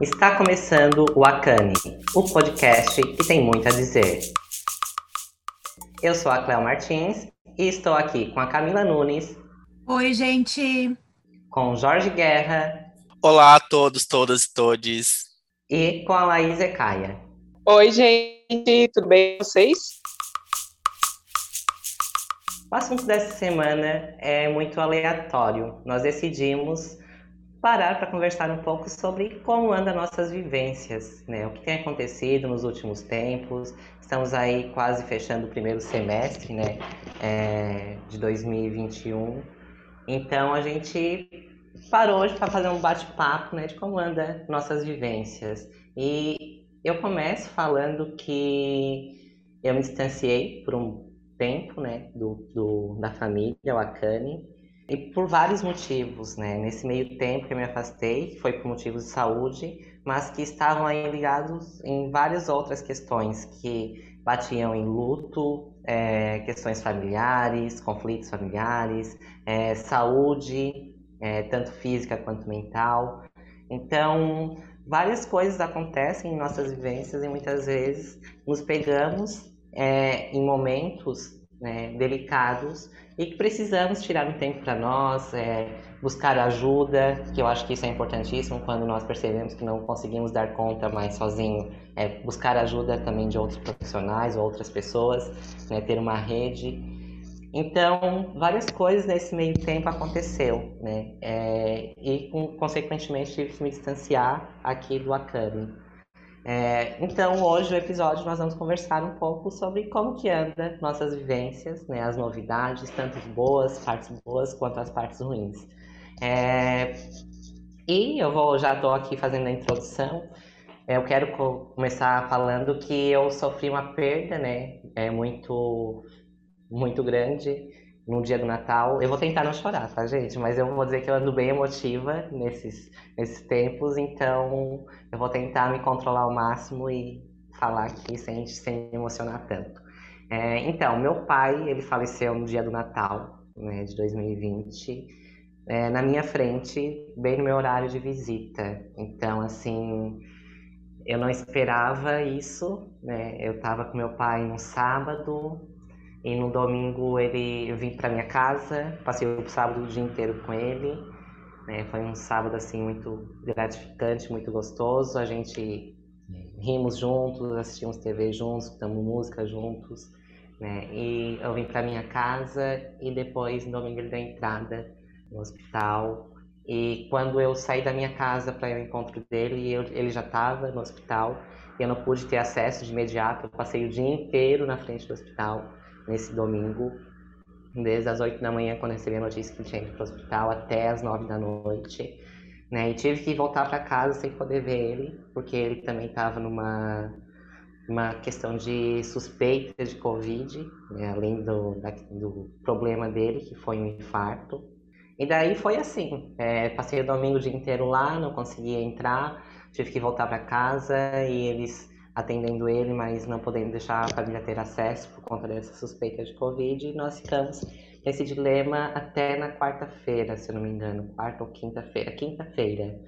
Está começando o Akane, o podcast que tem muito a dizer. Eu sou a Cléo Martins e estou aqui com a Camila Nunes. Oi, gente. Com Jorge Guerra. Olá a todos, todas e todes. E com a Laís Ecaia. Oi, gente, tudo bem com vocês? O assunto dessa semana é muito aleatório. Nós decidimos parar para conversar um pouco sobre como andam nossas vivências, né? O que tem acontecido nos últimos tempos. Estamos aí quase fechando o primeiro semestre, né? É, de 2021. Então a gente parou hoje para fazer um bate-papo, né? De como anda nossas vivências. E eu começo falando que eu me distanciei por um tempo, né? Do, do da família, o Akane e por vários motivos, né? Nesse meio tempo que eu me afastei, que foi por motivos de saúde, mas que estavam aí ligados em várias outras questões que batiam em luto, é, questões familiares, conflitos familiares, é, saúde, é, tanto física quanto mental. Então, várias coisas acontecem em nossas vivências e muitas vezes nos pegamos é, em momentos né, delicados e que precisamos tirar um tempo para nós, é, buscar ajuda, que eu acho que isso é importantíssimo quando nós percebemos que não conseguimos dar conta mais sozinho, é, buscar ajuda também de outros profissionais ou outras pessoas, né, ter uma rede. Então, várias coisas nesse meio tempo aconteceu, né, é, e consequentemente tive que me distanciar aqui do Acame. É, então, hoje no episódio nós vamos conversar um pouco sobre como que anda nossas vivências, né, as novidades, tanto boas, partes boas, quanto as partes ruins. É, e eu vou já estou aqui fazendo a introdução. É, eu quero co começar falando que eu sofri uma perda, né, é muito muito grande no dia do Natal. Eu vou tentar não chorar, tá, gente? Mas eu vou dizer que eu ando bem emotiva nesses, nesses tempos, então eu vou tentar me controlar ao máximo e falar aqui sem, sem me emocionar tanto. É, então, meu pai, ele faleceu no dia do Natal, né, de 2020, é, na minha frente, bem no meu horário de visita. Então, assim, eu não esperava isso, né? Eu estava com meu pai no sábado, e no domingo ele eu vim para minha casa, passei o sábado o dia inteiro com ele. Né? Foi um sábado assim muito gratificante, muito gostoso. A gente rimos juntos, assistimos TV juntos, escutamos música juntos. Né? E eu vim para minha casa e depois no domingo ele deu entrada no hospital. E quando eu saí da minha casa para o encontro dele, eu, ele já estava no hospital. E eu não pude ter acesso de imediato. Eu passei o dia inteiro na frente do hospital nesse domingo, desde as 8 da manhã, quando recebi a notícia que tinha ido para o hospital, até as 9 da noite. Né? E tive que voltar para casa sem poder ver ele, porque ele também estava numa uma questão de suspeita de Covid, né? além do, da, do problema dele, que foi um infarto. E daí foi assim, é, passei o domingo o dia inteiro lá, não conseguia entrar, tive que voltar para casa e eles atendendo ele, mas não podendo deixar a família ter acesso por conta dessa suspeita de Covid. E nós ficamos nesse dilema até na quarta-feira, se eu não me engano, quarta ou quinta-feira. Quinta-feira.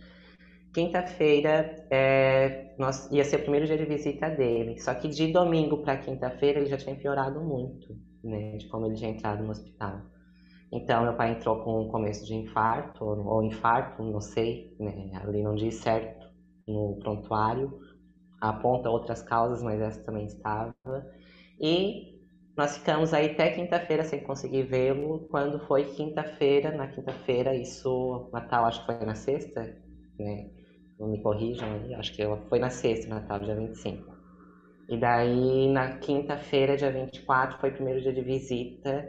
Quinta-feira é, nós, ia ser o primeiro dia de visita dele. Só que de domingo para quinta-feira ele já tinha piorado muito, né? De como ele tinha entrado no hospital. Então, meu pai entrou com um começo de infarto, ou infarto, não sei, né? Ali não diz certo no prontuário aponta outras causas, mas essa também estava. E nós ficamos aí até quinta-feira sem conseguir vê-lo. Quando foi quinta-feira, na quinta-feira, isso, Natal acho que foi na sexta, né? Não me corrijam aí, acho que foi na sexta, Natal, dia 25. E daí, na quinta-feira, dia 24, foi o primeiro dia de visita.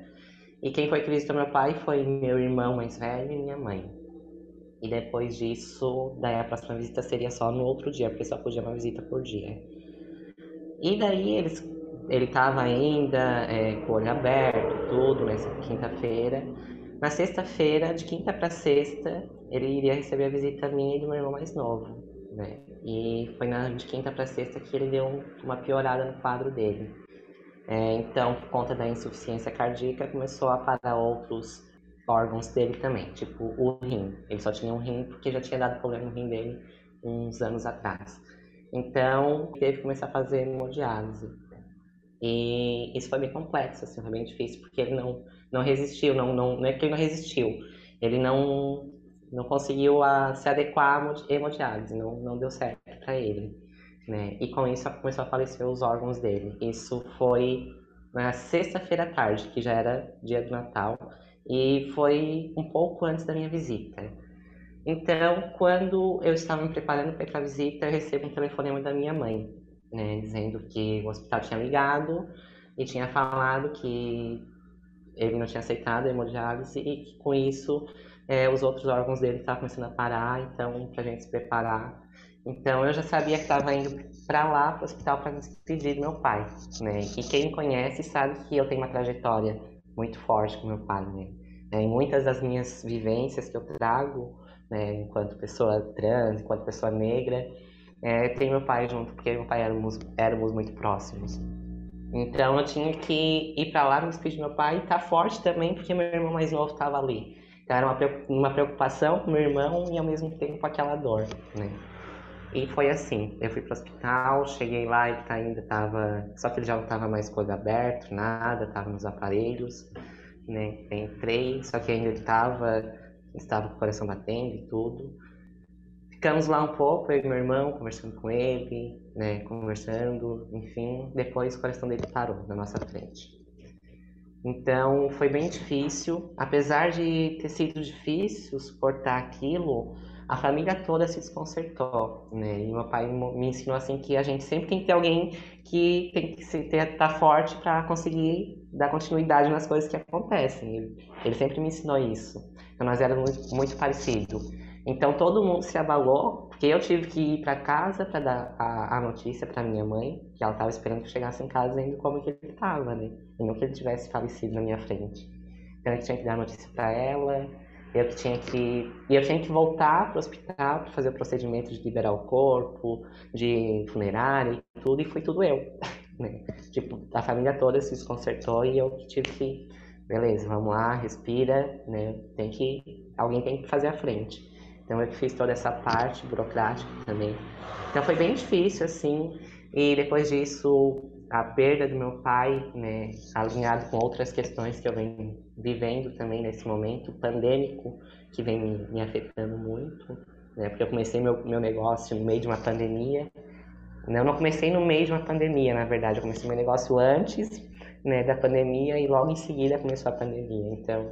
E quem foi que visitou meu pai foi meu irmão mais velho e minha mãe. E depois disso, daí a próxima visita seria só no outro dia, porque só podia uma visita por dia. E daí eles, ele estava ainda é, com o olho aberto, tudo, nessa quinta-feira. Na sexta-feira, de quinta para sexta, ele iria receber a visita minha e do meu irmão mais novo. Né? E foi na, de quinta para sexta que ele deu uma piorada no quadro dele. É, então, por conta da insuficiência cardíaca, começou a parar outros órgãos dele também, tipo o rim. Ele só tinha um rim porque já tinha dado problema no rim dele uns anos atrás. Então, teve que começar a fazer hemodiálise. E isso foi bem complexo, assim, foi bem difícil, porque ele não, não resistiu, não, não, não é que ele não resistiu, ele não, não conseguiu a, se adequar à hemodiálise, não, não deu certo para ele. Né? E com isso começou a falecer os órgãos dele. Isso foi na sexta-feira à tarde, que já era dia do Natal, e foi um pouco antes da minha visita. Então, quando eu estava me preparando para ir para a visita, eu recebo um telefonema da minha mãe, né, dizendo que o hospital tinha ligado e tinha falado que ele não tinha aceitado a hemodiálise e que com isso é, os outros órgãos dele estavam começando a parar, então para a gente se preparar. Então eu já sabia que estava indo para lá, para o hospital, para despedir do meu pai, né? E quem me conhece sabe que eu tenho uma trajetória muito forte com meu pai, né? É, em muitas das minhas vivências que eu trago, né, enquanto pessoa trans, enquanto pessoa negra, é, tem meu pai junto, porque meu pai éramos, éramos muito próximos. Então eu tinha que ir para lá me despedir do meu pai e estar tá forte também, porque meu irmão mais novo estava ali. Então era uma preocupação com meu irmão e ao mesmo tempo aquela dor, né? E foi assim, eu fui pro hospital, cheguei lá e ainda tava, só que ele já não tava mais com o olho aberto, nada, tava nos aparelhos, né? Entrei, só que ainda ele tava, estava com o coração batendo e tudo. Ficamos lá um pouco, eu e meu irmão, conversando com ele, né, conversando, enfim. Depois o coração dele parou na nossa frente. Então foi bem difícil, apesar de ter sido difícil suportar aquilo, a família toda se desconcertou, né? E meu pai me ensinou assim que a gente sempre tem que ter alguém que tem que estar tá forte para conseguir dar continuidade nas coisas que acontecem. Ele, sempre me ensinou isso. Então nós éramos muito, muito. Então todo mundo se abalou, porque eu tive que ir para casa para dar a, a notícia para minha mãe, que ela estava esperando que eu chegasse em casa ainda como que ele estava, né? E não que ele tivesse falecido na minha frente. Então eu tinha que dar a notícia para ela, eu tinha que e eu tinha que voltar para o hospital para fazer o procedimento de liberar o corpo, de funerária e tudo, e foi tudo eu. Né? Tipo, a família toda se desconcertou e eu tive que, beleza, vamos lá, respira, né? Tem que alguém tem que fazer a frente. Então eu fiz toda essa parte burocrática também. Então foi bem difícil, assim. E depois disso, a perda do meu pai, né, alinhado com outras questões que eu venho vivendo também nesse momento pandêmico, que vem me, me afetando muito, né, porque eu comecei meu, meu negócio no meio de uma pandemia. Né, eu não comecei no meio de uma pandemia, na verdade, eu comecei meu negócio antes né, da pandemia e logo em seguida começou a pandemia. Então,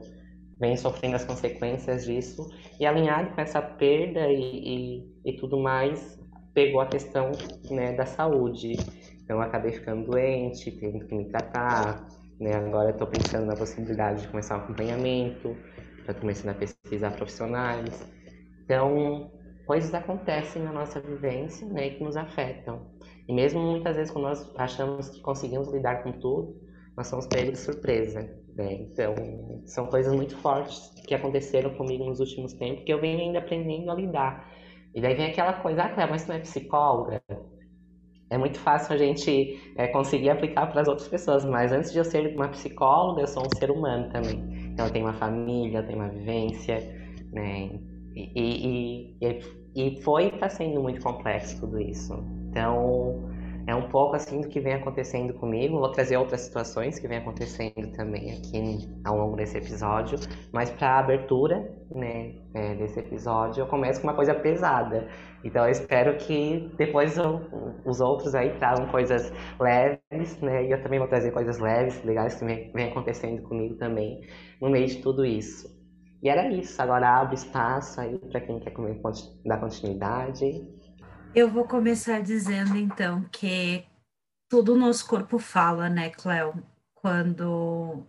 vem sofrendo as consequências disso e alinhado com essa perda e, e, e tudo mais pegou a questão né, da saúde então acabei ficando doente tendo que me tratar né agora estou pensando na possibilidade de começar um acompanhamento já começando a pesquisar profissionais então coisas acontecem na nossa vivência né que nos afetam e mesmo muitas vezes quando nós achamos que conseguimos lidar com tudo nós somos pegos de surpresa né? Então, são coisas muito fortes que aconteceram comigo nos últimos tempos que eu venho ainda aprendendo a lidar. E daí vem aquela coisa, ah, Cléo, mas tu não é psicóloga? É muito fácil a gente é, conseguir aplicar para as outras pessoas, mas antes de eu ser uma psicóloga, eu sou um ser humano também. Então, eu tenho uma família, eu tenho uma vivência, né? E, e, e, e foi e está sendo muito complexo tudo isso. Então, é um pouco assim do que vem acontecendo comigo. Vou trazer outras situações que vem acontecendo também aqui ao longo desse episódio. Mas para a abertura né, é, desse episódio, eu começo com uma coisa pesada. Então eu espero que depois eu, os outros aí tragam coisas leves, né? E eu também vou trazer coisas leves, legais que vem, acontecendo comigo também no meio de tudo isso. E era isso. Agora abro espaço aí para quem quer dar continuidade. Eu vou começar dizendo então que todo o nosso corpo fala, né, Cléo? Quando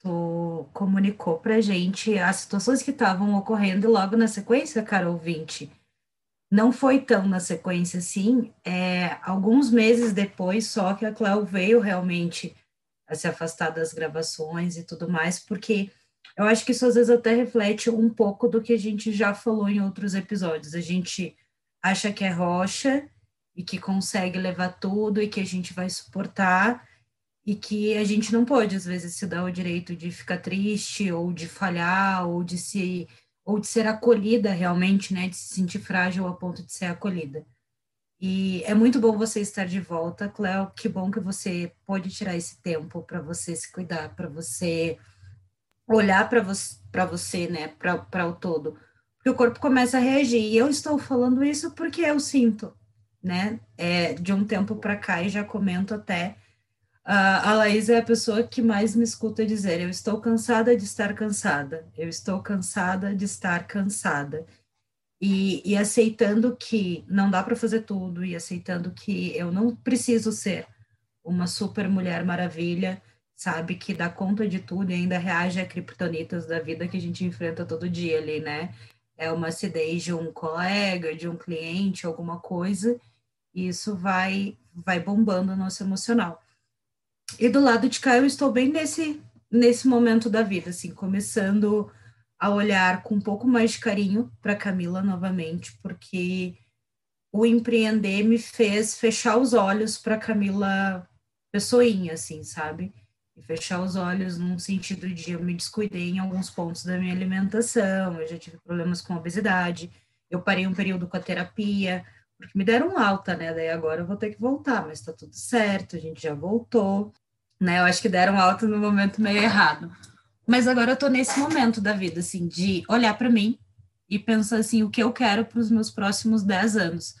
tu comunicou pra gente as situações que estavam ocorrendo logo na sequência, cara ouvinte. Não foi tão na sequência assim, é, alguns meses depois só que a Cléo veio realmente a se afastar das gravações e tudo mais, porque eu acho que isso às vezes até reflete um pouco do que a gente já falou em outros episódios. A gente acha que é rocha e que consegue levar tudo e que a gente vai suportar e que a gente não pode às vezes se dar o direito de ficar triste ou de falhar ou de se ou de ser acolhida realmente, né, de se sentir frágil a ponto de ser acolhida. E é muito bom você estar de volta, Cléo. Que bom que você pode tirar esse tempo para você se cuidar, para você olhar para você, para você, né, para o todo. Porque o corpo começa a reagir. E eu estou falando isso porque eu sinto, né, é, de um tempo para cá e já comento até. Uh, a Laís é a pessoa que mais me escuta dizer: Eu estou cansada de estar cansada, eu estou cansada de estar cansada e, e aceitando que não dá para fazer tudo e aceitando que eu não preciso ser uma super mulher maravilha, sabe, que dá conta de tudo e ainda reage a criptonitas da vida que a gente enfrenta todo dia ali, né? É uma acidez de um colega, de um cliente, alguma coisa, e isso vai vai bombando o nosso emocional. E do lado de cá eu estou bem nesse nesse momento da vida, assim, começando a olhar com um pouco mais de carinho para Camila novamente, porque o empreender me fez fechar os olhos para Camila pessoinha, assim, sabe? E fechar os olhos num sentido de eu me descuidei em alguns pontos da minha alimentação, eu já tive problemas com obesidade, eu parei um período com a terapia, porque me deram alta, né? Daí agora eu vou ter que voltar, mas tá tudo certo, a gente já voltou, né? Eu acho que deram alta no momento meio errado. Mas agora eu tô nesse momento da vida, assim, de olhar para mim e pensar assim, o que eu quero para os meus próximos 10 anos.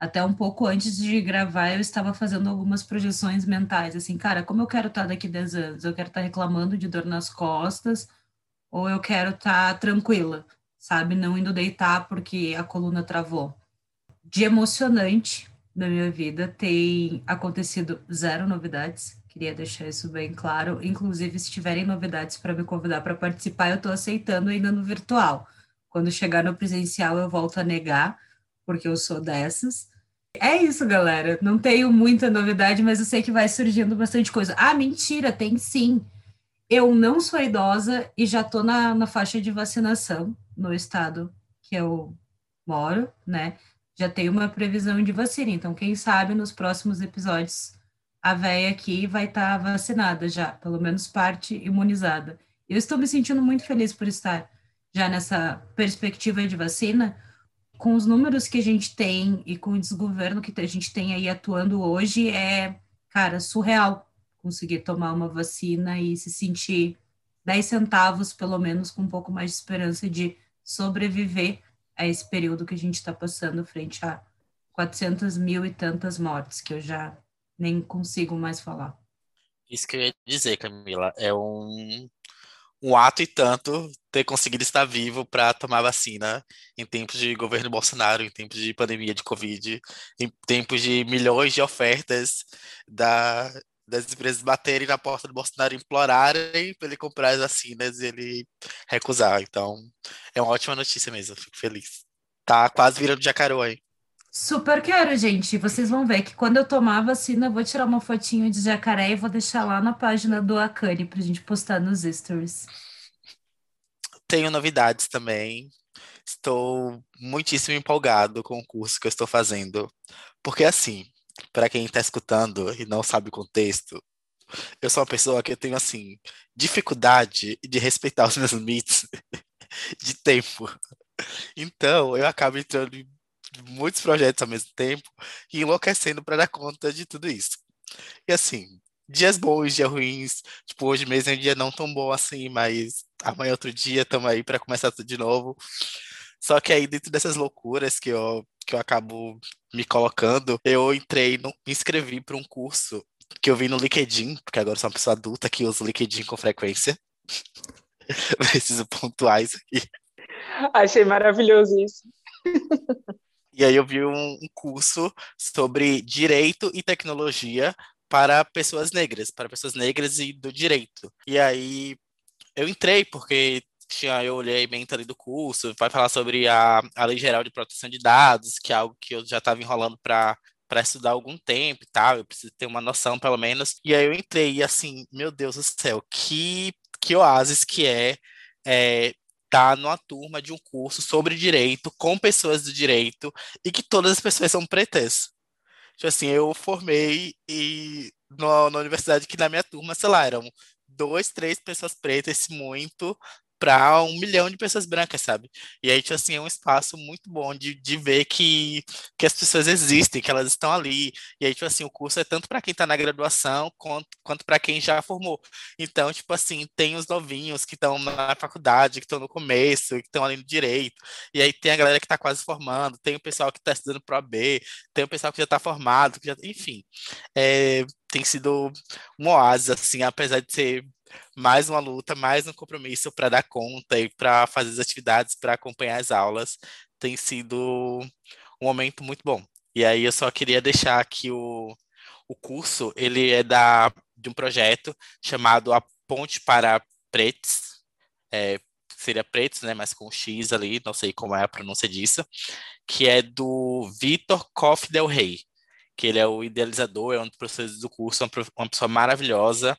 Até um pouco antes de gravar, eu estava fazendo algumas projeções mentais, assim, cara, como eu quero estar tá daqui 10 anos? Eu quero estar tá reclamando de dor nas costas ou eu quero estar tá tranquila, sabe? Não indo deitar porque a coluna travou. De emocionante na minha vida tem acontecido zero novidades Queria deixar isso bem claro. Inclusive, se tiverem novidades para me convidar para participar, eu estou aceitando ainda no virtual. Quando chegar no presencial, eu volto a negar, porque eu sou dessas. É isso, galera. Não tenho muita novidade, mas eu sei que vai surgindo bastante coisa. Ah, mentira, tem sim. Eu não sou idosa e já estou na, na faixa de vacinação no estado que eu moro, né? Já tenho uma previsão de vacina. Então, quem sabe nos próximos episódios a véia aqui vai estar tá vacinada já, pelo menos parte imunizada. Eu estou me sentindo muito feliz por estar já nessa perspectiva de vacina, com os números que a gente tem e com o desgoverno que a gente tem aí atuando hoje, é, cara, surreal conseguir tomar uma vacina e se sentir 10 centavos, pelo menos, com um pouco mais de esperança de sobreviver a esse período que a gente está passando frente a 400 mil e tantas mortes que eu já nem consigo mais falar. Isso que eu ia dizer, Camila, é um, um ato e tanto ter conseguido estar vivo para tomar vacina em tempos de governo Bolsonaro, em tempos de pandemia de Covid, em tempos de milhões de ofertas da, das empresas baterem na porta do Bolsonaro, implorarem para ele comprar as vacinas e ele recusar. Então, é uma ótima notícia mesmo, fico feliz. Tá quase virando jacarô aí. Super quero, gente. Vocês vão ver que quando eu tomar vacina, eu vou tirar uma fotinho de jacaré e vou deixar lá na página do Akane pra gente postar nos stories. Tenho novidades também. Estou muitíssimo empolgado com o curso que eu estou fazendo. Porque, assim, para quem está escutando e não sabe o contexto, eu sou uma pessoa que eu tenho, assim, dificuldade de respeitar os meus limites de tempo. Então, eu acabo entrando em muitos projetos ao mesmo tempo e enlouquecendo para dar conta de tudo isso. E assim, dias bons, dias ruins, tipo, hoje mesmo é um dia não tão bom assim, mas amanhã outro dia estamos aí para começar tudo de novo. Só que aí dentro dessas loucuras que eu que eu acabo me colocando, eu entrei, no, me inscrevi para um curso que eu vi no LinkedIn, porque agora sou uma pessoa adulta que usa o LinkedIn com frequência. Preciso pontuar isso aqui. Achei maravilhoso isso. E aí eu vi um, um curso sobre direito e tecnologia para pessoas negras, para pessoas negras e do direito. E aí eu entrei porque tinha, eu olhei bem ali do curso, vai falar sobre a, a Lei Geral de Proteção de Dados, que é algo que eu já estava enrolando para para estudar algum tempo e tal, eu preciso ter uma noção pelo menos. E aí eu entrei e assim, meu Deus do céu, que que oásis que é, é tá numa turma de um curso sobre direito, com pessoas do direito, e que todas as pessoas são pretas. Tipo assim, eu formei e na, na universidade que na minha turma, sei lá, eram dois, três pessoas pretas, muito, para um milhão de pessoas brancas, sabe? E aí, tipo assim, é um espaço muito bom de, de ver que, que as pessoas existem, que elas estão ali. E aí, tipo assim, o curso é tanto para quem está na graduação quanto, quanto para quem já formou. Então, tipo assim, tem os novinhos que estão na faculdade, que estão no começo, que estão ali no direito. E aí tem a galera que está quase formando, tem o pessoal que está estudando para B, tem o pessoal que já está formado, que já, enfim. É, tem sido um oásis, assim, apesar de ser mais uma luta, mais um compromisso para dar conta e para fazer as atividades, para acompanhar as aulas. Tem sido um momento muito bom. E aí eu só queria deixar que o, o curso, ele é da, de um projeto chamado A Ponte para Pretos, é, seria Pretos, né, mas com X ali, não sei como é a pronúncia disso, que é do Vitor Koff Del Rey, que ele é o idealizador, é um dos professores do curso, uma pessoa maravilhosa,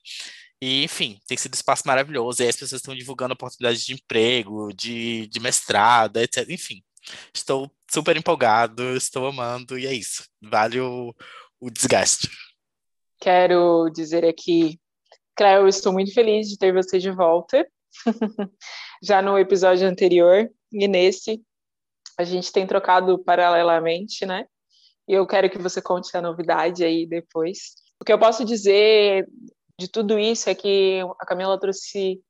e, enfim, tem sido um espaço maravilhoso. E aí as pessoas estão divulgando oportunidades de emprego, de, de mestrado, etc. Enfim, estou super empolgado, estou amando, e é isso. Vale o, o desgaste. Quero dizer aqui, Cléo, estou muito feliz de ter você de volta. Já no episódio anterior e nesse, a gente tem trocado paralelamente, né? E eu quero que você conte a novidade aí depois. O que eu posso dizer de tudo isso é que a Camila trouxe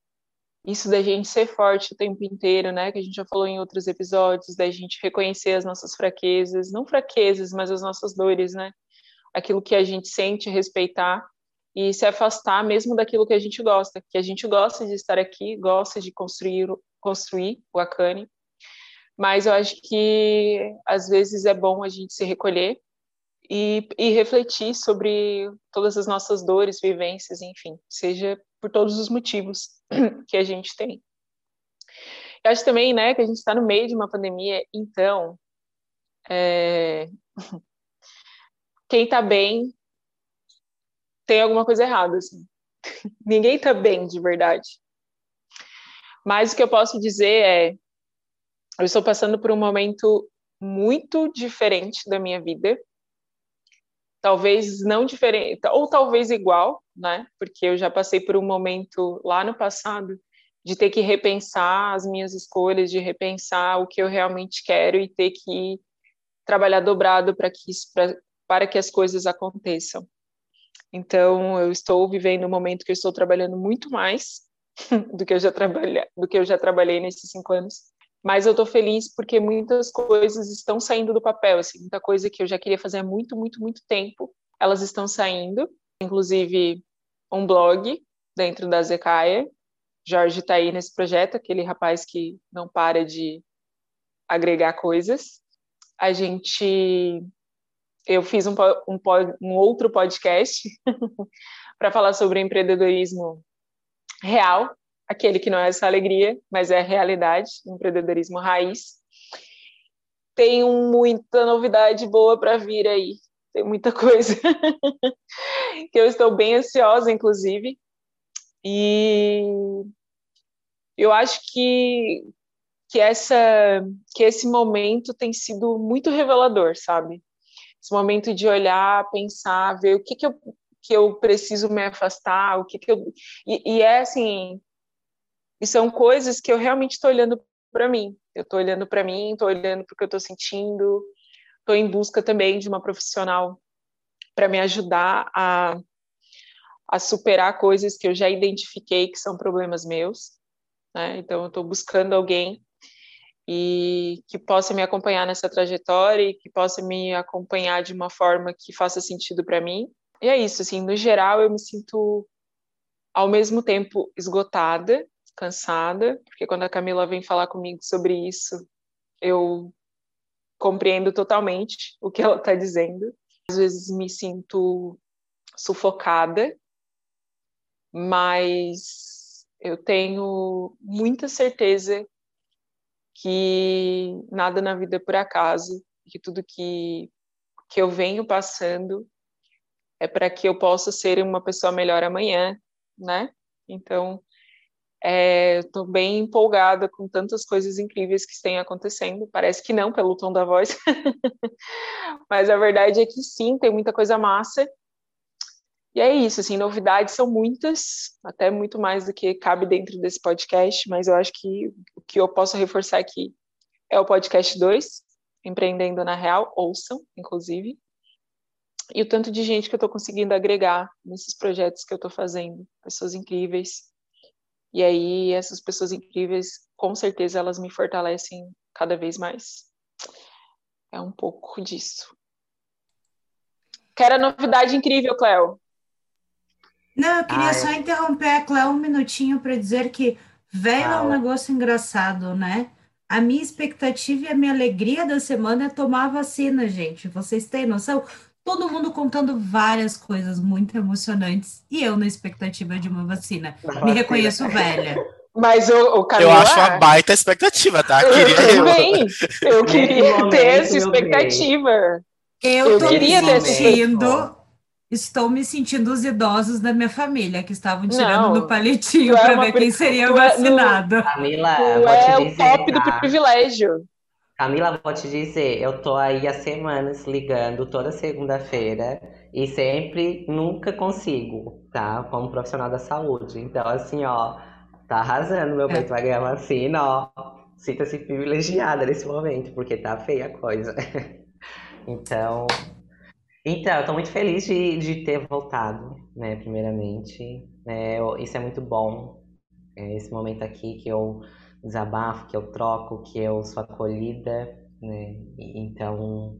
isso da gente ser forte o tempo inteiro, né? Que a gente já falou em outros episódios, da gente reconhecer as nossas fraquezas, não fraquezas, mas as nossas dores, né? Aquilo que a gente sente, respeitar e se afastar mesmo daquilo que a gente gosta, que a gente gosta de estar aqui, gosta de construir construir o Akane, mas eu acho que às vezes é bom a gente se recolher e, e refletir sobre todas as nossas dores, vivências, enfim, seja por todos os motivos que a gente tem. Eu acho também, né, que a gente está no meio de uma pandemia, então, é... quem está bem tem alguma coisa errada, assim. Ninguém está bem de verdade. Mas o que eu posso dizer é, eu estou passando por um momento muito diferente da minha vida, talvez não diferente, ou talvez igual, né? Porque eu já passei por um momento lá no passado de ter que repensar as minhas escolhas, de repensar o que eu realmente quero e ter que trabalhar dobrado para que isso, pra, para que as coisas aconteçam. Então, eu estou vivendo um momento que eu estou trabalhando muito mais do que eu já trabalhei, do que eu já trabalhei nesses cinco anos mas eu estou feliz porque muitas coisas estão saindo do papel, assim, muita coisa que eu já queria fazer há muito, muito, muito tempo, elas estão saindo, inclusive um blog dentro da Zecaia, Jorge está aí nesse projeto, aquele rapaz que não para de agregar coisas. A gente, eu fiz um, um, um outro podcast para falar sobre empreendedorismo real, aquele que não é essa alegria, mas é realidade, empreendedorismo raiz. Tem muita novidade boa para vir aí, tem muita coisa que eu estou bem ansiosa, inclusive. E eu acho que que essa que esse momento tem sido muito revelador, sabe? Esse momento de olhar, pensar, ver o que que eu que eu preciso me afastar, o que que eu e, e é assim e são coisas que eu realmente estou olhando para mim. Eu estou olhando para mim, estou olhando para o que eu estou sentindo, estou em busca também de uma profissional para me ajudar a, a superar coisas que eu já identifiquei que são problemas meus. Né? Então, eu estou buscando alguém e que possa me acompanhar nessa trajetória e que possa me acompanhar de uma forma que faça sentido para mim. E é isso, assim, no geral eu me sinto ao mesmo tempo esgotada cansada, porque quando a Camila vem falar comigo sobre isso, eu compreendo totalmente o que ela está dizendo. Às vezes me sinto sufocada, mas eu tenho muita certeza que nada na vida é por acaso, que tudo que, que eu venho passando é para que eu possa ser uma pessoa melhor amanhã, né? Então, Estou é, bem empolgada com tantas coisas incríveis que estão acontecendo. Parece que não, pelo tom da voz. Mas a verdade é que sim, tem muita coisa massa. E é isso, assim, novidades são muitas, até muito mais do que cabe dentro desse podcast, mas eu acho que o que eu posso reforçar aqui é o podcast 2, Empreendendo na Real, ouçam, inclusive, e o tanto de gente que eu estou conseguindo agregar nesses projetos que eu estou fazendo, pessoas incríveis. E aí, essas pessoas incríveis, com certeza, elas me fortalecem cada vez mais. É um pouco disso. Quero a novidade incrível, Cléo. Não, eu queria Ai. só interromper a Cléo um minutinho para dizer que velho é um negócio engraçado, né? A minha expectativa e a minha alegria da semana é tomar a vacina, gente. Vocês têm noção? Todo mundo contando várias coisas muito emocionantes e eu na expectativa de uma vacina. Me reconheço velha. Mas o, o Eu acho uma baita expectativa, tá? Eu queria também. Eu, queria ter essa expectativa. Eu, eu tô queria me sentindo estou me sentindo os idosos da minha família que estavam tirando não, no palitinho para é ver quem seria é vacinado. Camila, tu vou é te dizer, o top tá? do privilégio. Camila, vou te dizer, eu tô aí há semanas ligando toda segunda-feira e sempre nunca consigo, tá? Como profissional da saúde. Então, assim, ó, tá arrasando, meu peito vai ganhar vacina, ó. Sinta-se privilegiada nesse momento, porque tá feia a coisa. então, então, eu tô muito feliz de, de ter voltado, né, primeiramente. É, isso é muito bom. É esse momento aqui que eu desabafo, que eu troco, que eu sou acolhida, né? Então,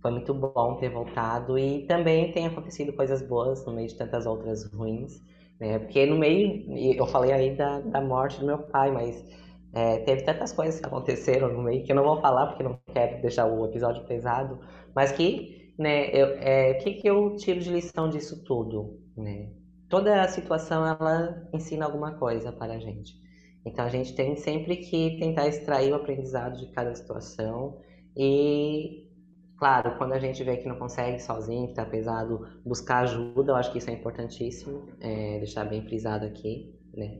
foi muito bom ter voltado e também tem acontecido coisas boas no meio de tantas outras ruins, né? Porque no meio, eu falei aí da, da morte do meu pai, mas é, teve tantas coisas que aconteceram no meio que eu não vou falar porque não quero deixar o episódio pesado, mas que né, eu, é, que, que eu tiro de lição disso tudo? Né? Toda a situação, ela ensina alguma coisa para a gente. Então, a gente tem sempre que tentar extrair o aprendizado de cada situação e, claro, quando a gente vê que não consegue sozinho, que está pesado, buscar ajuda, eu acho que isso é importantíssimo, é, deixar bem frisado aqui, né?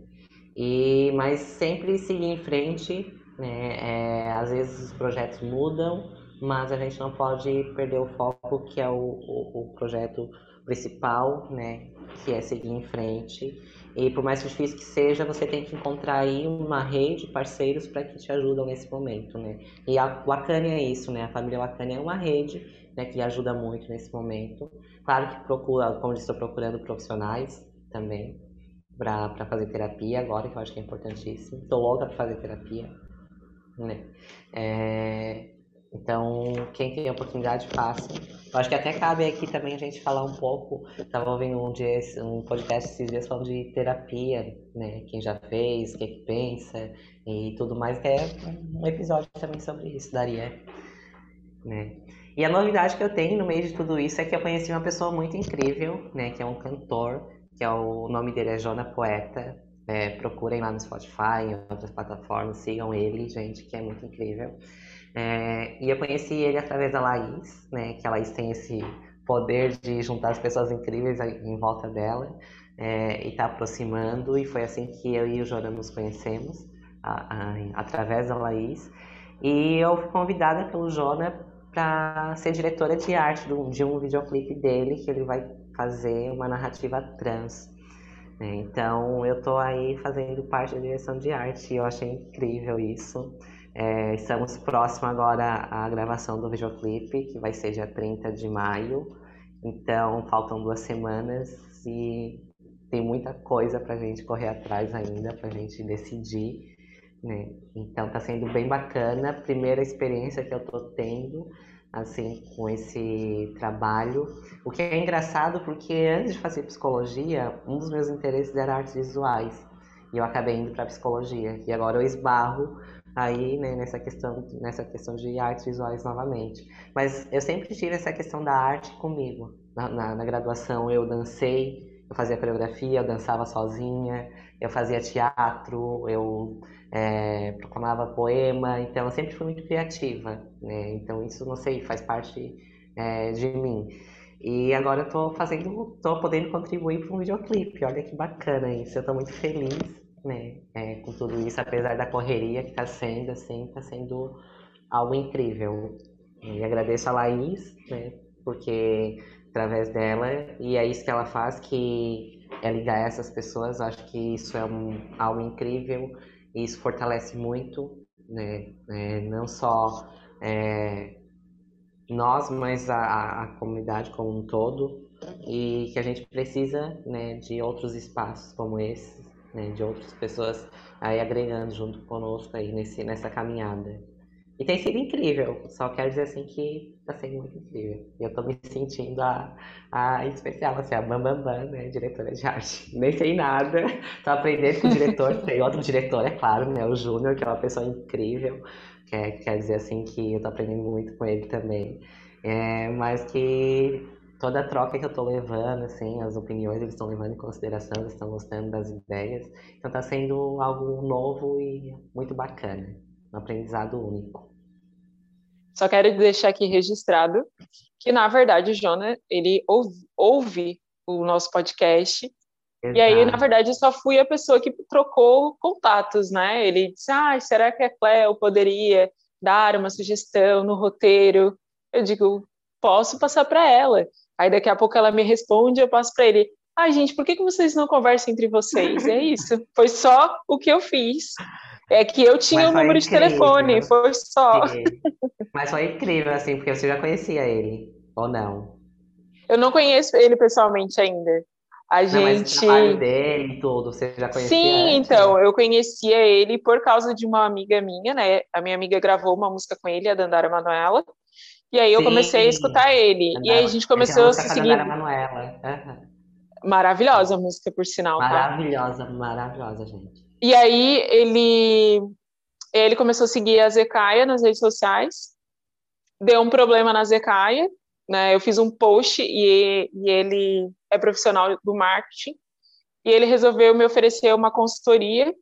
E, mas sempre seguir em frente, né? É, às vezes os projetos mudam, mas a gente não pode perder o foco que é o, o, o projeto principal, né, que é seguir em frente. E por mais difícil que seja, você tem que encontrar aí uma rede de parceiros para que te ajudam nesse momento, né? E a Wakania é isso, né? A família Wakania é uma rede, né, que ajuda muito nesse momento. Claro que procura, como eu estou procurando profissionais também para fazer terapia agora, que eu acho que é importantíssimo. Estou louca para fazer terapia, né? É, então, quem tem oportunidade, faça. Eu acho que até cabe aqui também a gente falar um pouco. Estava ouvindo um, dia, um podcast esses dias falando de terapia, né? Quem já fez, o que, é que pensa e tudo mais, que é um episódio também sobre isso, daria. Né? E a novidade que eu tenho no meio de tudo isso é que eu conheci uma pessoa muito incrível, né? Que é um cantor, que é o, o nome dele é Jona Poeta. É, procurem lá no Spotify, em outras plataformas, sigam ele, gente, que é muito incrível. É, e eu conheci ele através da Laís, né? Que a Laís tem esse poder de juntar as pessoas incríveis em volta dela é, e está aproximando. E foi assim que eu e o Jorã nos conhecemos, a, a, através da Laís. E eu fui convidada pelo Jona para ser diretora de arte do, de um videoclipe dele, que ele vai fazer uma narrativa trans. Então eu estou aí fazendo parte da direção de arte e eu achei incrível isso. É, estamos próximo agora à gravação do videoclipe, que vai ser dia 30 de maio. Então, faltam duas semanas e tem muita coisa para a gente correr atrás ainda, para a gente decidir. Né? Então, está sendo bem bacana. Primeira experiência que eu estou tendo assim com esse trabalho. O que é engraçado porque antes de fazer psicologia, um dos meus interesses era artes visuais. E eu acabei indo para psicologia. E agora eu esbarro aí né, nessa questão nessa questão de artes visuais novamente. Mas eu sempre tive essa questão da arte comigo. Na, na, na, graduação eu dancei eu fazia coreografia eu dançava sozinha eu fazia teatro eu é, proclamava poema. Então eu sempre fui muito criativa né? então isso não sei faz parte é, de mim. E agora eu tô fazendo tô podendo contribuir para um videoclipe. Olha que bacana isso. Eu estou muito feliz né, é, com tudo isso, apesar da correria que está sendo, assim, está sendo algo incrível. E agradeço a Laís, né, porque através dela, e é isso que ela faz, que é ligar essas pessoas. Acho que isso é um, algo incrível e isso fortalece muito, né? É, não só é, nós, mas a, a, comunidade como um todo, e que a gente precisa né, de outros espaços como esse, né, de outras pessoas aí agregando junto conosco aí nesse, nessa caminhada. E tem sido incrível, só quero dizer assim que está sendo muito incrível. Eu estou me sentindo a, a especial, assim, a Bambambam, Bam Bam, né, diretora de arte. Nem sei nada, estou aprendendo com o diretor, tem outro diretor, é claro, né, o Júnior, que é uma pessoa incrível, quer, quer dizer assim que eu estou aprendendo muito com ele também. É, mas que toda a troca que eu estou levando, assim, as opiniões eles estão levando em consideração, eles estão gostando das ideias. Então está sendo algo novo e muito bacana, um aprendizado único. Só quero deixar aqui registrado que, na verdade, o Jonah, ele ouve, ouve o nosso podcast Exato. E aí, na verdade, só fui a pessoa que trocou contatos, né? Ele disse: ah, será que a Cleo poderia dar uma sugestão no roteiro? Eu digo: posso passar para ela. Aí daqui a pouco ela me responde, eu passo para ele. Ah, gente, por que, que vocês não conversam entre vocês? É isso. Foi só o que eu fiz. É que eu tinha o número incrível. de telefone, foi só. Sim. Mas foi incrível, assim, porque você já conhecia ele, ou não? Eu não conheço ele pessoalmente ainda. A não, gente. Mas o trabalho dele tudo, você já conhecia? Sim, antes, então, né? eu conhecia ele por causa de uma amiga minha, né? A minha amiga gravou uma música com ele, a Dandara Manuela. E aí eu Sim. comecei a escutar ele. e aí a gente começou a se seguir. Manuela. Uhum. Maravilhosa a música, por sinal. Tá? Maravilhosa, tá? maravilhosa, gente. E aí ele, ele começou a seguir a Zecaia nas redes sociais. Deu um problema na Zecaia. Né? Eu fiz um post e, e ele é profissional do marketing. E ele resolveu me oferecer uma consultoria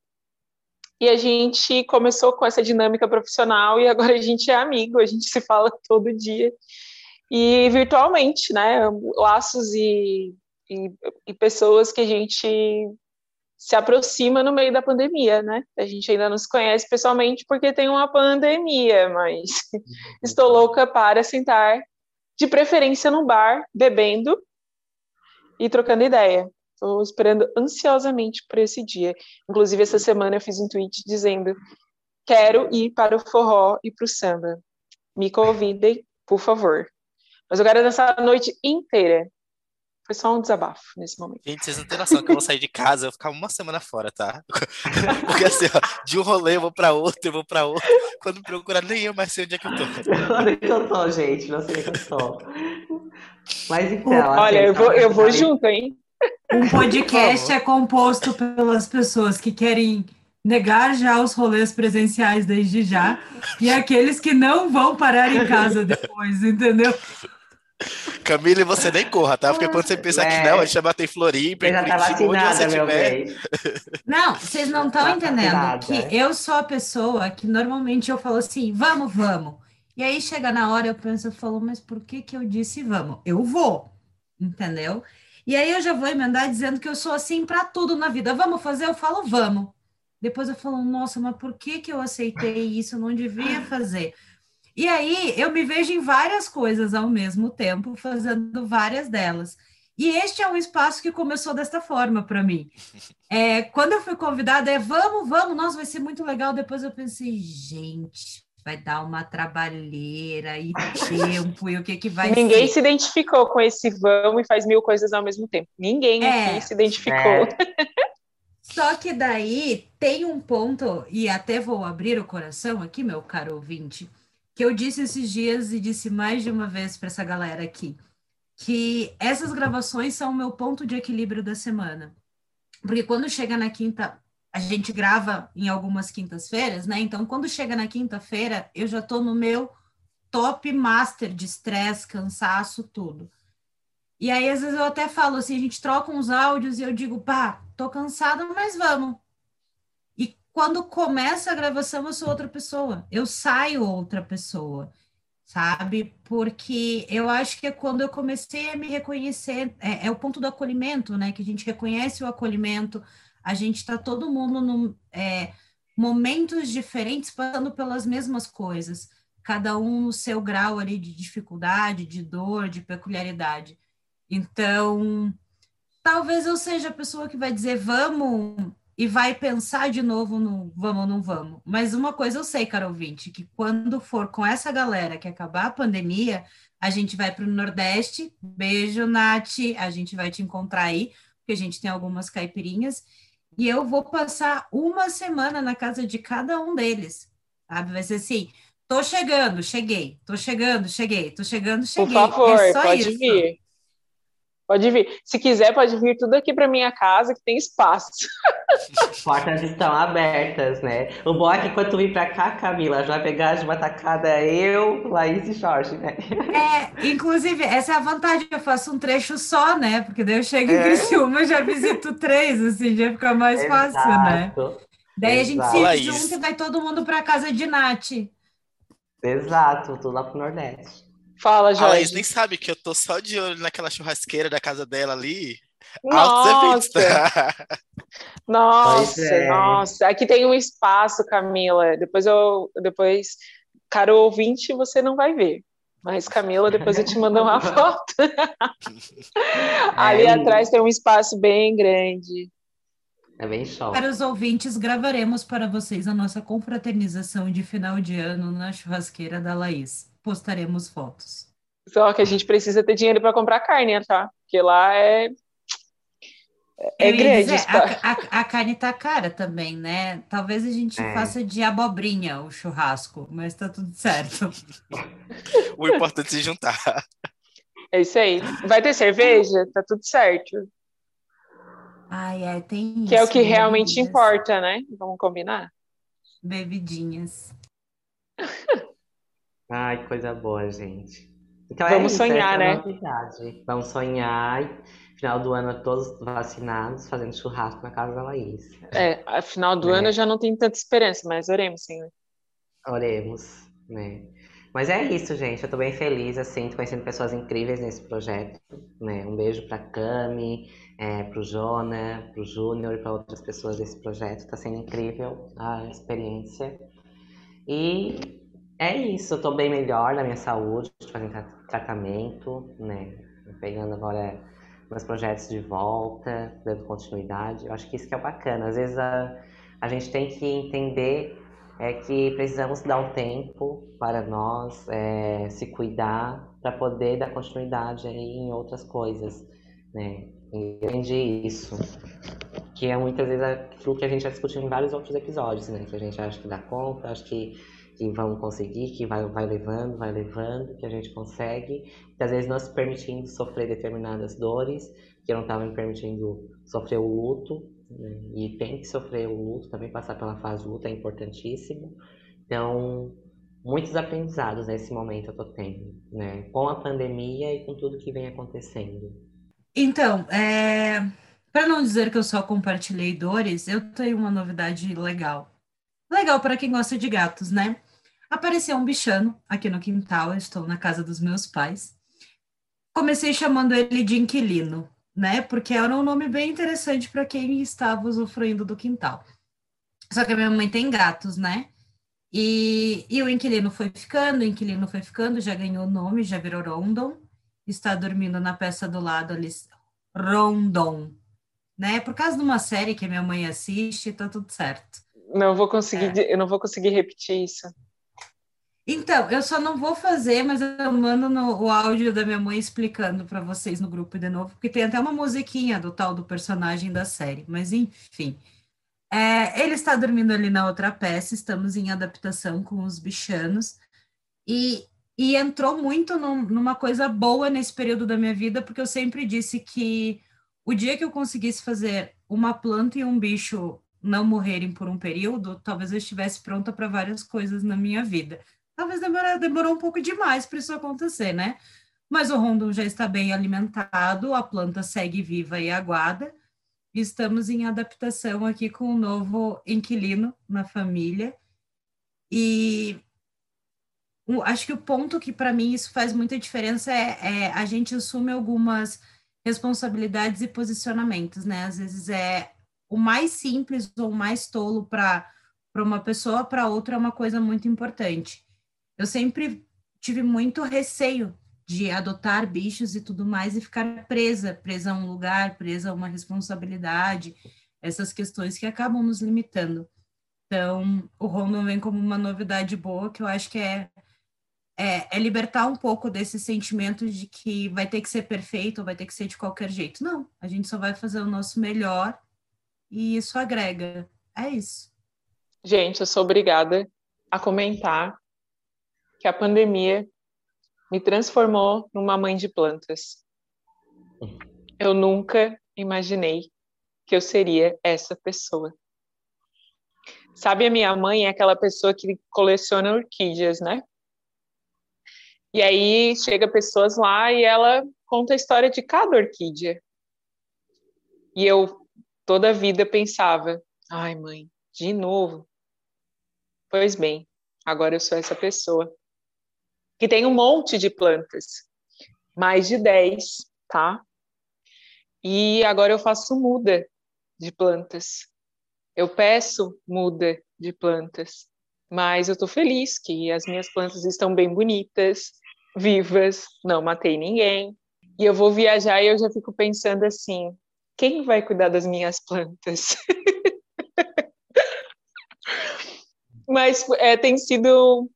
e a gente começou com essa dinâmica profissional e agora a gente é amigo, a gente se fala todo dia. E virtualmente, né? Laços e, e, e pessoas que a gente se aproxima no meio da pandemia, né? A gente ainda não se conhece pessoalmente porque tem uma pandemia, mas estou louca para sentar, de preferência num bar, bebendo e trocando ideia. Estou esperando ansiosamente por esse dia. Inclusive, essa semana eu fiz um tweet dizendo: quero ir para o forró e para o samba. Me convidem, por favor. Mas eu quero dançar a noite inteira. Foi só um desabafo nesse momento. Gente, vocês não têm noção que eu vou sair de casa, eu vou ficar uma semana fora, tá? Porque assim, ó, de um rolê eu vou pra outro, eu vou pra outro. Quando me procurar, nem eu mais sei onde é que eu tô. Onde é que eu tô, gente? Não sei onde que eu tô. Mas então. Olha, eu vou, eu vou junto, hein? Um podcast é composto pelas pessoas que querem negar já os rolês presenciais desde já e aqueles que não vão parar em casa depois, entendeu? Camila, você nem corra, tá? Porque quando você pensa é. que não, a gente vai bater em Floripa, em tá Curitiba, onde você estiver. Não, vocês não estão tá entendendo que é. eu sou a pessoa que normalmente eu falo assim, vamos, vamos. E aí chega na hora eu penso, eu falo, mas por que que eu disse vamos? Eu vou, entendeu? E aí eu já vou emendar dizendo que eu sou assim para tudo na vida. Vamos fazer? Eu falo, vamos. Depois eu falo, nossa, mas por que, que eu aceitei isso? Eu não devia fazer. E aí eu me vejo em várias coisas ao mesmo tempo, fazendo várias delas. E este é um espaço que começou desta forma para mim. É, quando eu fui convidada, é vamos, vamos, nossa, vai ser muito legal. Depois eu pensei, gente, vai dar uma trabalheira e tempo e o que que vai Ninguém ser. se identificou com esse vamos e faz mil coisas ao mesmo tempo. Ninguém é, aqui se identificou. É. Só que daí tem um ponto, e até vou abrir o coração aqui, meu caro ouvinte, que eu disse esses dias e disse mais de uma vez para essa galera aqui, que essas gravações são o meu ponto de equilíbrio da semana. Porque quando chega na quinta, a gente grava em algumas quintas-feiras, né? Então, quando chega na quinta-feira, eu já estou no meu top master de estresse, cansaço, tudo. E aí, às vezes, eu até falo assim, a gente troca uns áudios e eu digo, pá, tô cansada, mas vamos. E quando começa a gravação, eu sou outra pessoa. Eu saio outra pessoa, sabe? Porque eu acho que é quando eu comecei a me reconhecer, é, é o ponto do acolhimento, né? Que a gente reconhece o acolhimento, a gente está todo mundo num é, momentos diferentes, passando pelas mesmas coisas, cada um no seu grau ali de dificuldade, de dor, de peculiaridade. Então, talvez eu seja a pessoa que vai dizer vamos e vai pensar de novo no vamos ou não vamos. Mas uma coisa eu sei, Carol Vinte, que quando for com essa galera que acabar a pandemia, a gente vai para o Nordeste. Beijo, Nath. A gente vai te encontrar aí, porque a gente tem algumas caipirinhas. E eu vou passar uma semana na casa de cada um deles. Sabe? Vai ser assim: tô chegando, cheguei, tô chegando, cheguei, tô chegando, cheguei. Por favor, é pode isso. vir. Pode vir. Se quiser, pode vir tudo aqui para minha casa, que tem espaço. Portas estão abertas, né? O bom é que quando tu vir para cá, Camila, já vai pegar de uma tacada eu, Laís e Jorge, né? É, inclusive, essa é a vantagem, eu faço um trecho só, né? Porque daí eu chego em é. Criciúma e já visito três, assim, já fica mais Exato. fácil, né? Daí Exato. a gente se junta e vai todo mundo para casa de Nath. Exato, tudo lá pro Nordeste. Fala, Jorge. A Laís nem sabe que eu tô só de olho naquela churrasqueira da casa dela ali. Nossa! nossa, é. nossa. Aqui tem um espaço, Camila. Depois eu. Depois, caro ouvinte, você não vai ver. Mas, Camila, depois eu te mando uma foto. Ali é. atrás tem um espaço bem grande. É bem show. Para os ouvintes, gravaremos para vocês a nossa confraternização de final de ano na churrasqueira da Laís postaremos fotos. Só que a gente precisa ter dinheiro para comprar carne, tá? Porque lá é é grande. Dizer, a, a, a, carne tá cara também, né? Talvez a gente é. faça de abobrinha o churrasco, mas tá tudo certo. o importante é se juntar. É isso aí. Vai ter cerveja? Tá tudo certo. Ai, é, tem Que é o que realmente importa, né? Vamos combinar? Bebidinhas. Ai, coisa boa, gente. Então é Vamos é isso, sonhar, né? Vamos sonhar. Final do ano todos vacinados, fazendo churrasco na casa da Laís. É, final do é. ano eu já não tenho tanta esperança, mas oremos, Senhor. Oremos, né? Mas é isso, gente. Eu tô bem feliz, assim, tô conhecendo pessoas incríveis nesse projeto, né? Um beijo pra Cami, é, pro Jona, pro Júnior e para outras pessoas desse projeto. Tá sendo incrível a experiência. E é isso, eu tô bem melhor na minha saúde, fazendo tratamento, né? Pegando agora meus projetos de volta, dando continuidade. Eu acho que isso que é bacana. Às vezes a, a gente tem que entender é que precisamos dar um tempo para nós é, se cuidar para poder dar continuidade aí em outras coisas, né? E isso, que é muitas vezes aquilo que a gente já discutiu em vários outros episódios, né? Que a gente acha que dá conta, acho que que vão conseguir, que vai, vai levando, vai levando, que a gente consegue, que às vezes não se permitindo sofrer determinadas dores, que não estava me permitindo sofrer o luto, né? e tem que sofrer o luto, também passar pela fase luto é importantíssimo. Então, muitos aprendizados nesse momento eu estou tendo, né? Com a pandemia e com tudo que vem acontecendo. Então, é... para não dizer que eu só compartilhei dores, eu tenho uma novidade legal. Legal para quem gosta de gatos, né? Apareceu um bichano aqui no quintal, estou na casa dos meus pais. Comecei chamando ele de inquilino, né? Porque era um nome bem interessante para quem estava usufruindo do quintal. Só que a minha mãe tem gatos, né? E, e o inquilino foi ficando, o inquilino foi ficando, já ganhou o nome, já virou Rondon. Está dormindo na peça do lado ali, Rondon, né? Por causa de uma série que a minha mãe assiste, tá tudo certo. Não vou conseguir, é. eu não vou conseguir repetir isso. Então, eu só não vou fazer, mas eu mando no, o áudio da minha mãe explicando para vocês no grupo de novo, porque tem até uma musiquinha do tal do personagem da série, mas enfim. É, ele está dormindo ali na outra peça, estamos em adaptação com os bichanos, e, e entrou muito num, numa coisa boa nesse período da minha vida, porque eu sempre disse que o dia que eu conseguisse fazer uma planta e um bicho não morrerem por um período, talvez eu estivesse pronta para várias coisas na minha vida Talvez demorou, demorou um pouco demais para isso acontecer, né? Mas o Rondon já está bem alimentado, a planta segue viva e aguada. Estamos em adaptação aqui com um novo inquilino na família. E acho que o ponto que para mim isso faz muita diferença é, é, a gente assume algumas responsabilidades e posicionamentos, né? Às vezes é o mais simples ou o mais tolo para uma pessoa, para outra é uma coisa muito importante eu sempre tive muito receio de adotar bichos e tudo mais e ficar presa, presa a um lugar, presa a uma responsabilidade, essas questões que acabam nos limitando. Então, o Rondon vem como uma novidade boa que eu acho que é, é, é, libertar um pouco desse sentimento de que vai ter que ser perfeito ou vai ter que ser de qualquer jeito. Não, a gente só vai fazer o nosso melhor e isso agrega. É isso. Gente, eu sou obrigada a comentar que a pandemia me transformou numa mãe de plantas. Eu nunca imaginei que eu seria essa pessoa. Sabe, a minha mãe é aquela pessoa que coleciona orquídeas, né? E aí chega pessoas lá e ela conta a história de cada orquídea. E eu toda a vida pensava: ai, mãe, de novo. Pois bem, agora eu sou essa pessoa que tem um monte de plantas, mais de 10, tá? E agora eu faço muda de plantas. Eu peço muda de plantas, mas eu estou feliz que as minhas plantas estão bem bonitas, vivas, não matei ninguém. E eu vou viajar e eu já fico pensando assim: quem vai cuidar das minhas plantas? mas é, tem sido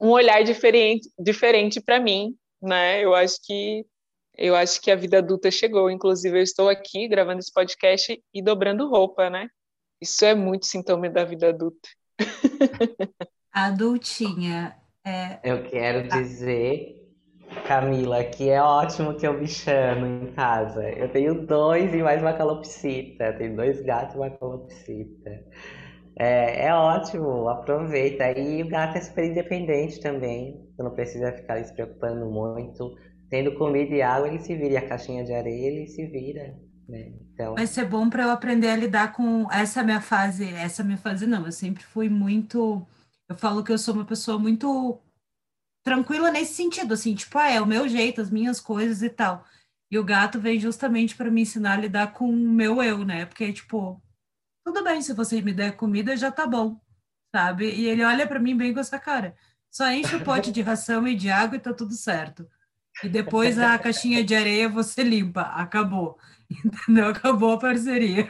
um olhar diferente, diferente para mim, né? Eu acho que eu acho que a vida adulta chegou. Inclusive, eu estou aqui gravando esse podcast e dobrando roupa, né? Isso é muito sintoma da vida adulta. Adultinha. É... Eu quero dizer, Camila, que é ótimo ter um bichano em casa. Eu tenho dois e mais uma calopsita. Tenho dois gatos e uma calopsita. É, é ótimo, aproveita. E o gato é super independente também. Você não precisa ficar se preocupando muito. Tendo comida e água, ele se vira. E a caixinha de areia, ele se vira. Né? Então... Vai ser bom para eu aprender a lidar com essa minha fase. Essa minha fase não, eu sempre fui muito. Eu falo que eu sou uma pessoa muito tranquila nesse sentido, assim, tipo, ah, é o meu jeito, as minhas coisas e tal. E o gato vem justamente para me ensinar a lidar com o meu eu, né? Porque, tipo, tudo bem, se você me der comida, já tá bom, sabe? E ele olha para mim bem com essa cara. Só enche o pote de ração e de água e tá tudo certo. E depois a caixinha de areia você limpa, acabou. Entendeu? Acabou a parceria.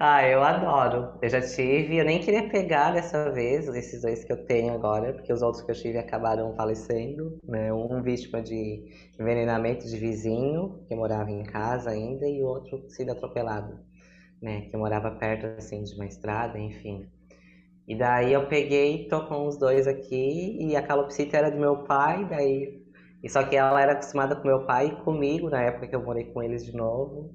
Ah, eu adoro. Eu já tive, eu nem queria pegar dessa vez esses dois que eu tenho agora, porque os outros que eu tive acabaram falecendo, né? Um vítima de envenenamento de vizinho, que morava em casa ainda, e o outro sido atropelado né? Que eu morava perto, assim, de uma estrada, enfim. E daí eu peguei, tô com os dois aqui, e a calopsita era do meu pai, daí... E só que ela era acostumada com meu pai e comigo, na época que eu morei com eles de novo.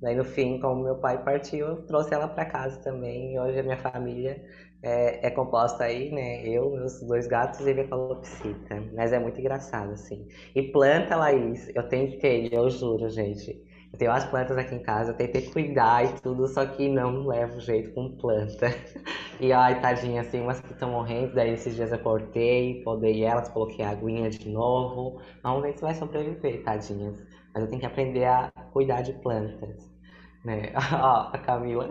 Daí no fim, como meu pai partiu, eu trouxe ela para casa também. E hoje a minha família é, é, composta aí, né? Eu, meus dois gatos e minha calopsita. Mas é muito engraçado, assim. E planta, Laís, eu tentei, eu juro, gente. Eu tenho as plantas aqui em casa, tentei cuidar e tudo, só que não levo jeito com planta. E ai, tadinha, assim, umas que estão morrendo, daí esses dias eu cortei, podei elas, coloquei a aguinha de novo. Vamos ver se vai sobreviver, tadinhas. Mas eu tenho que aprender a cuidar de plantas. Né? Ó, a Camila.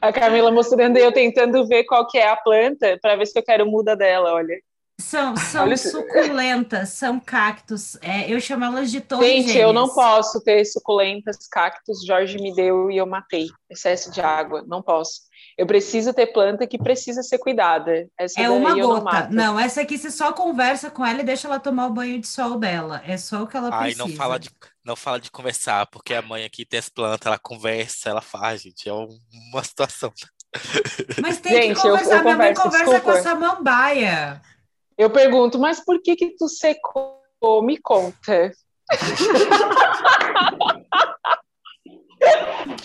A Camila mostrando eu tentando ver qual que é a planta para ver se eu quero muda dela, olha. São, são suculentas, são cactos. É, eu chamo elas de torres Gente, gêmeas. eu não posso ter suculentas, cactos. Jorge me deu e eu matei. Excesso de água, não posso. Eu preciso ter planta que precisa ser cuidada. Essa é uma gota. Não, não, essa aqui você só conversa com ela e deixa ela tomar o banho de sol dela. É só o que ela Ai, precisa. Ai, não fala de não fala de conversar, porque a mãe aqui tem as plantas, ela conversa, ela faz, gente. É uma situação. Mas tem gente, que conversar. Eu, eu Minha converso, mãe conversa desculpa. com a samambaia. Eu pergunto, mas por que que tu secou? Me conta.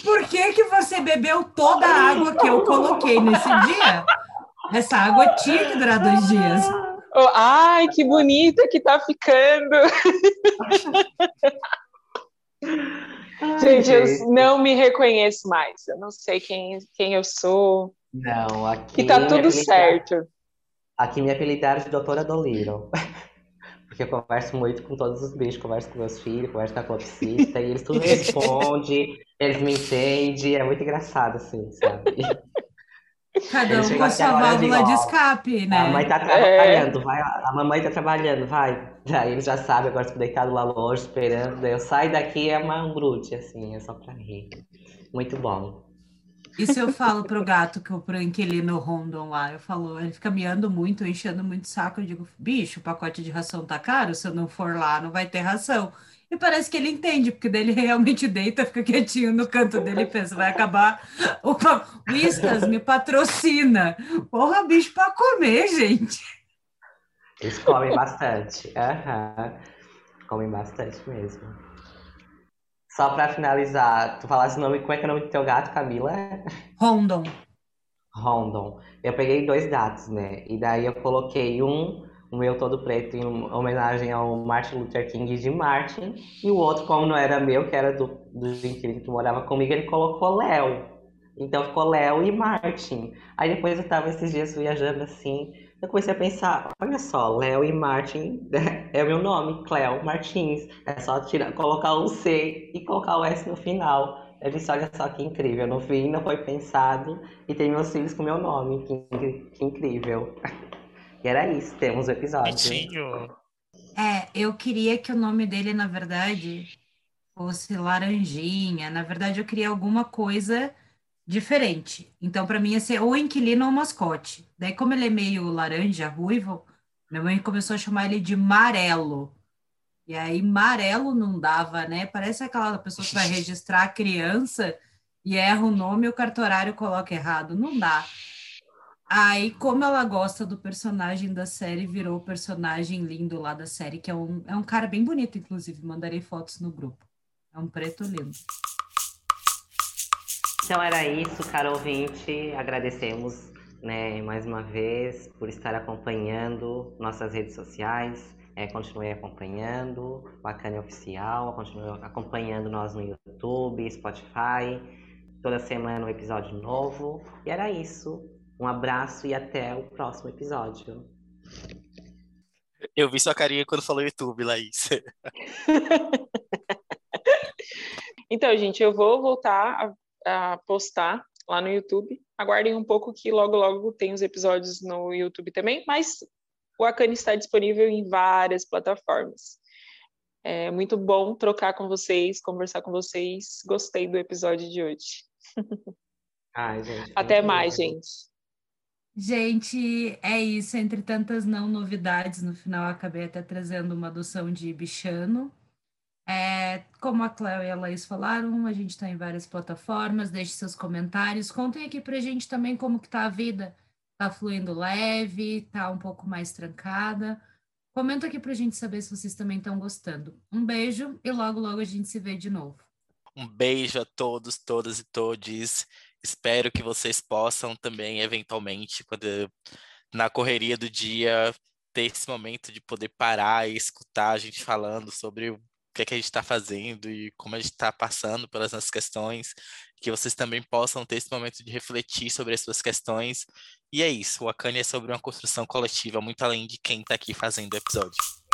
por que que você bebeu toda a água que eu coloquei nesse dia? Essa água tinha que durar dois dias. Oh, ai, que bonita que tá ficando. Ai, gente, gente, eu não me reconheço mais. Eu não sei quem, quem eu sou. Não, aqui. E tá tudo certo. Aqui me apelidaram de Doutora Dolittle. Porque eu converso muito com todos os bichos, converso com meus filhos, converso com a calopsita, e eles tudo respondem, eles me entendem, é muito engraçado, assim, sabe? Cada um com a sua válvula de escape, né? A mãe tá trabalhando, é. vai, a mamãe tá trabalhando, vai. Aí ele já sabe, agora estou deitado lá longe, esperando. Eu saio daqui, é uma, um brute, assim, é só pra rir. Muito bom. Isso eu falo pro gato, que pro inquilino Rondon lá, eu falo, ele fica miando muito, enchendo muito saco, eu digo, bicho, o pacote de ração tá caro, se eu não for lá, não vai ter ração. E parece que ele entende, porque dele realmente deita, fica quietinho no canto dele e pensa, vai acabar. Opa, Whiskas me patrocina. Porra, bicho para comer, gente. Eles comem bastante. Uhum. Comem bastante mesmo. Só para finalizar, tu falasse o nome, como é que é o nome do teu gato, Camila? Rondon. Rondon. Eu peguei dois gatos, né? E daí eu coloquei um o meu todo preto em homenagem ao Martin Luther King de Martin, e o outro, como não era meu, que era do, do inquilino que morava comigo, ele colocou Léo. Então ficou Léo e Martin. Aí depois eu tava esses dias viajando assim, eu comecei a pensar, olha só, Léo e Martin é o meu nome, Cleo Martins. É só tirar, colocar o C e colocar o S no final. Eu disse, olha só que incrível, no fim não foi pensado e tem meus filhos com meu nome, que, que incrível. E era isso, temos o episódio. Bonitinho. É, eu queria que o nome dele, na verdade, fosse Laranjinha. Na verdade, eu queria alguma coisa diferente. Então, para mim, ia ser ou inquilino ou mascote. Daí, como ele é meio laranja, ruivo, minha mãe começou a chamar ele de Marelo. E aí, Marelo não dava, né? Parece aquela pessoa que vai registrar a criança e erra o nome e o cartorário coloca errado. Não dá. Aí, como ela gosta do personagem da série, virou o personagem lindo lá da série, que é um, é um cara bem bonito, inclusive. Mandarei fotos no grupo. É um preto lindo. Então era isso, caro ouvinte. Agradecemos né, mais uma vez por estar acompanhando nossas redes sociais. É, continue acompanhando o Acane Oficial, continue acompanhando nós no YouTube, Spotify. Toda semana um episódio novo. E era isso. Um abraço e até o próximo episódio. Eu vi sua carinha quando falou YouTube, Laís. então, gente, eu vou voltar a, a, postar lá no YouTube. Aguardem um pouco que logo, logo tem os episódios no YouTube também, mas o Akane está disponível em várias plataformas. É muito bom trocar com vocês, conversar com vocês. Gostei do episódio de hoje. Ai, gente, Até mais, gente. Gente, é isso. Entre tantas não novidades, no final acabei até trazendo uma adoção de bichano. É, como a Cléo e a Laís falaram, a gente está em várias plataformas. Deixe seus comentários. Contem aqui para a gente também como que tá a vida. Tá fluindo leve? Tá um pouco mais trancada? Comenta aqui para a gente saber se vocês também estão gostando. Um beijo e logo, logo a gente se vê de novo. Um beijo a todos, todas e todes. Espero que vocês possam também, eventualmente, quando na correria do dia, ter esse momento de poder parar e escutar a gente falando sobre que, é que a gente está fazendo e como a gente está passando pelas nossas questões, que vocês também possam ter esse momento de refletir sobre as suas questões. E é isso, o Akane é sobre uma construção coletiva, muito além de quem está aqui fazendo o episódio.